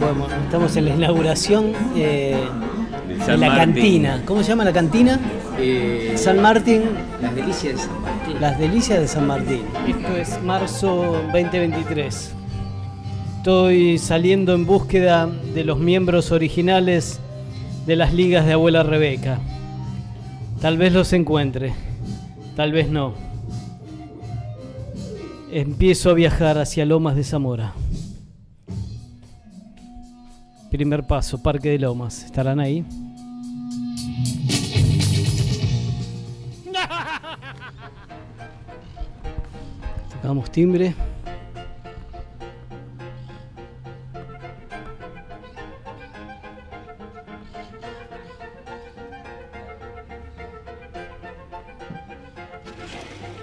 Bueno, estamos en la inauguración eh, de la cantina. ¿Cómo se llama la cantina? Eh, San Martín, Las delicias de San Martín. las delicias de San Martín. Esto es marzo 2023. Estoy saliendo en búsqueda de los miembros originales de las ligas de abuela Rebeca. Tal vez los encuentre, tal vez no. Empiezo a viajar hacia Lomas de Zamora. Primer paso, Parque de Lomas. ¿Estarán ahí? Tocamos timbre.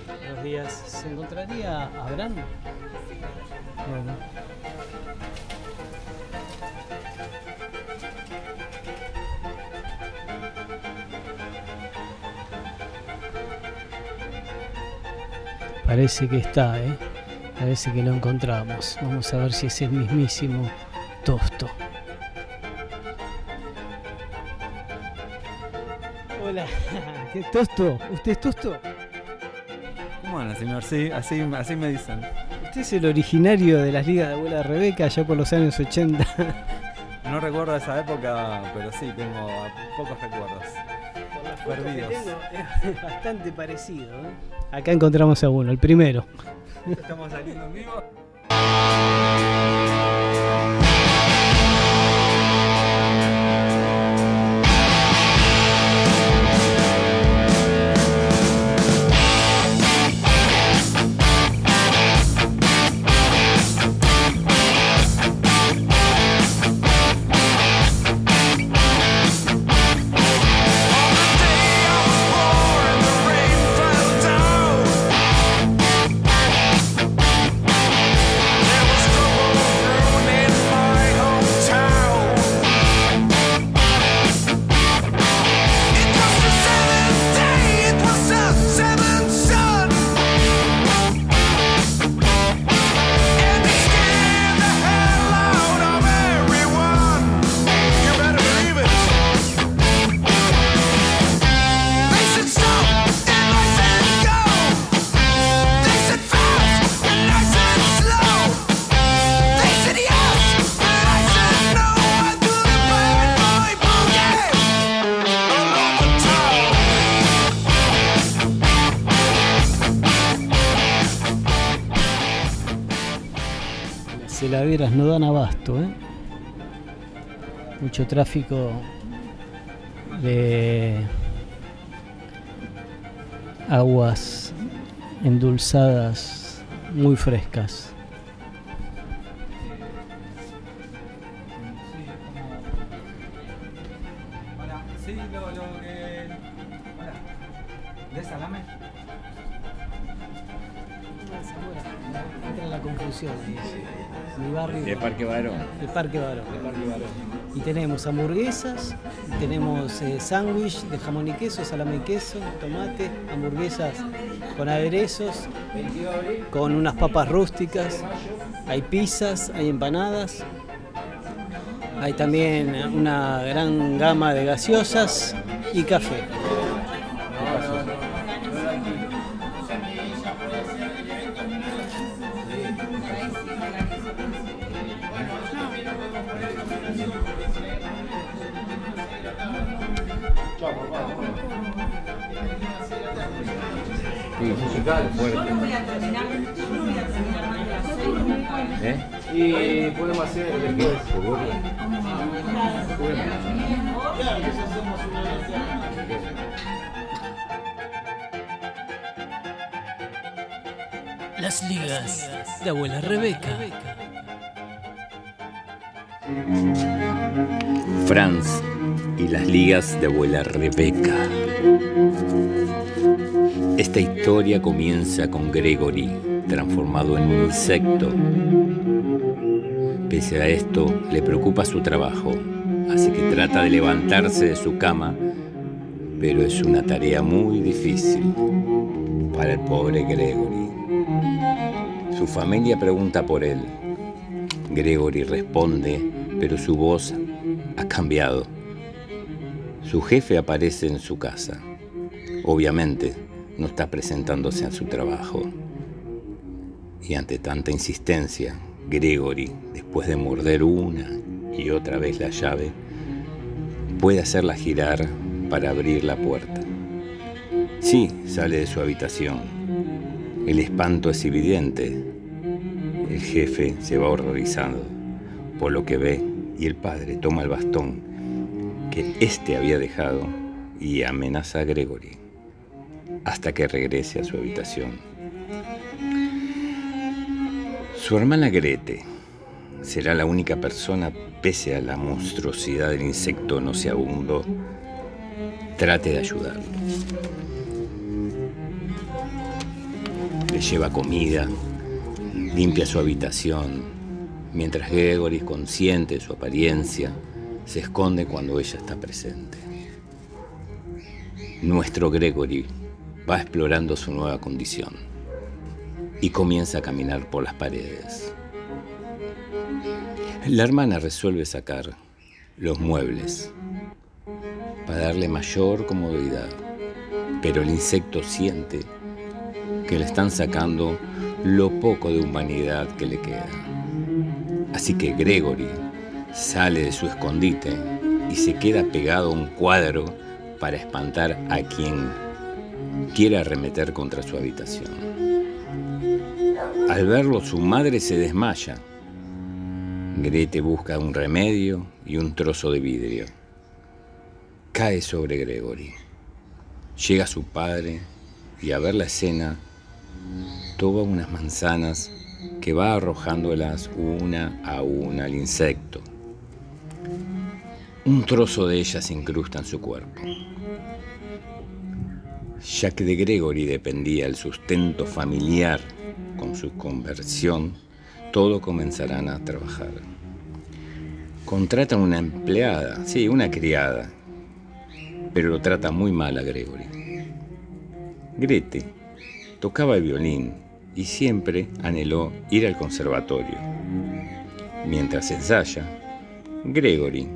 Buenos días. ¿Se encontraría Abraham? Bueno. Parece que está, ¿eh? Parece que lo encontramos. Vamos a ver si es el mismísimo Tosto. Hola, ¿qué Tosto? ¿Usted es Tosto? ¿Cómo anda, señor? Sí, así, así me dicen. Usted es el originario de las ligas de abuela Rebeca allá por los años 80. No recuerdo esa época, pero sí, tengo pocos recuerdos. Perdidos. es bastante parecido. ¿eh? Acá encontramos a uno, el primero. Estamos saliendo en vivo. Las heladeras no dan abasto, ¿eh? Mucho tráfico de aguas endulzadas muy frescas. Sí, lo, lo. Hola. ¿De salame? Entra la confusión. Mi barrio. De Parque Barón. El Parque Barón. Y tenemos hamburguesas, tenemos eh, sándwich de jamón y queso, salame y queso, tomate, hamburguesas con aderezos, con unas papas rústicas, hay pizzas, hay empanadas, hay también una gran gama de gaseosas y café. Musical, fuerte. ¿Eh? Y podemos hacer el después. Las ligas de abuela Rebeca. Franz y las ligas de abuela Rebeca. Esta historia comienza con Gregory, transformado en un insecto. Pese a esto, le preocupa su trabajo, así que trata de levantarse de su cama, pero es una tarea muy difícil para el pobre Gregory. Su familia pregunta por él. Gregory responde pero su voz ha cambiado. Su jefe aparece en su casa. Obviamente, no está presentándose a su trabajo. Y ante tanta insistencia, Gregory, después de morder una y otra vez la llave, puede hacerla girar para abrir la puerta. Sí, sale de su habitación. El espanto es evidente. El jefe se va horrorizando por lo que ve y el padre toma el bastón que éste había dejado y amenaza a Gregory hasta que regrese a su habitación. Su hermana Grete será la única persona, pese a la monstruosidad del insecto no se abundo, trate de ayudarlo. Le lleva comida, limpia su habitación, mientras Gregory, consciente de su apariencia, se esconde cuando ella está presente. Nuestro Gregory va explorando su nueva condición y comienza a caminar por las paredes. La hermana resuelve sacar los muebles para darle mayor comodidad, pero el insecto siente que le están sacando lo poco de humanidad que le queda. Así que Gregory sale de su escondite y se queda pegado a un cuadro para espantar a quien quiera arremeter contra su habitación. Al verlo, su madre se desmaya. Grete busca un remedio y un trozo de vidrio. Cae sobre Gregory. Llega su padre y a ver la escena, toma unas manzanas que va arrojándolas una a una al insecto. Un trozo de ellas se incrusta en su cuerpo ya que de Gregory dependía el sustento familiar con su conversión, todos comenzarán a trabajar. Contratan una empleada, sí, una criada, pero lo trata muy mal a Gregory. Grete tocaba el violín y siempre anheló ir al conservatorio. Mientras ensaya, Gregory,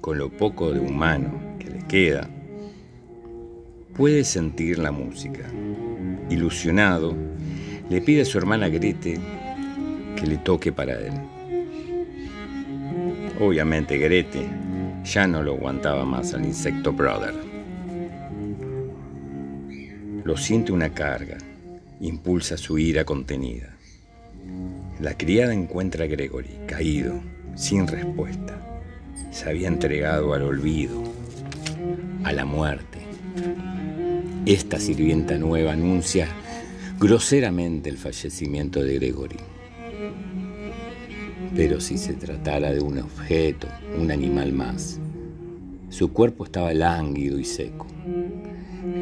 con lo poco de humano que le queda, puede sentir la música. Ilusionado, le pide a su hermana Grete que le toque para él. Obviamente Grete ya no lo aguantaba más al insecto brother. Lo siente una carga, impulsa su ira contenida. La criada encuentra a Gregory caído, sin respuesta. Se había entregado al olvido, a la muerte. Esta sirvienta nueva anuncia groseramente el fallecimiento de Gregory. Pero si se tratara de un objeto, un animal más, su cuerpo estaba lánguido y seco.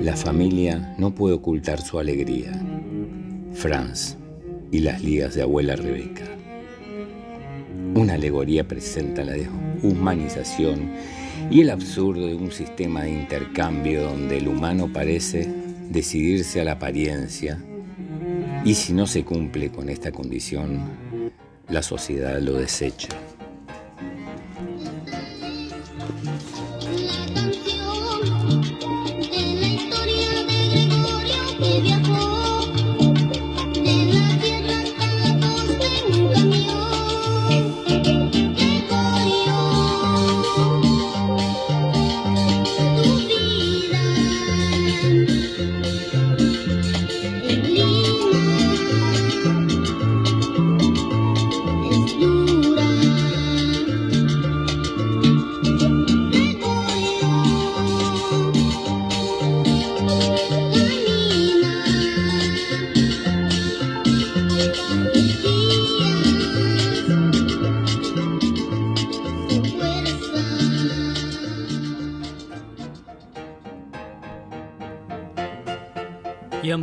La familia no puede ocultar su alegría. Franz y las ligas de abuela Rebeca. Una alegoría presenta la deshumanización y el absurdo de un sistema de intercambio donde el humano parece decidirse a la apariencia y si no se cumple con esta condición, la sociedad lo desecha.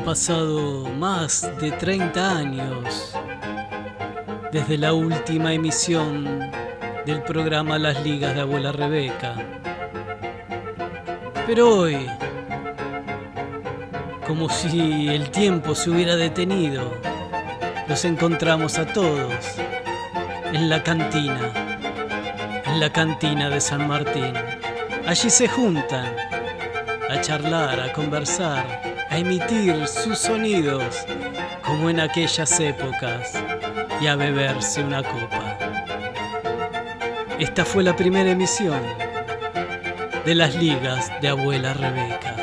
Pasado más de 30 años desde la última emisión del programa Las Ligas de Abuela Rebeca. Pero hoy, como si el tiempo se hubiera detenido, los encontramos a todos en la cantina, en la cantina de San Martín. Allí se juntan a charlar, a conversar, a emitir sus sonidos como en aquellas épocas y a beberse una copa. Esta fue la primera emisión de las ligas de abuela Rebeca.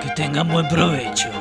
Que tengan buen provecho.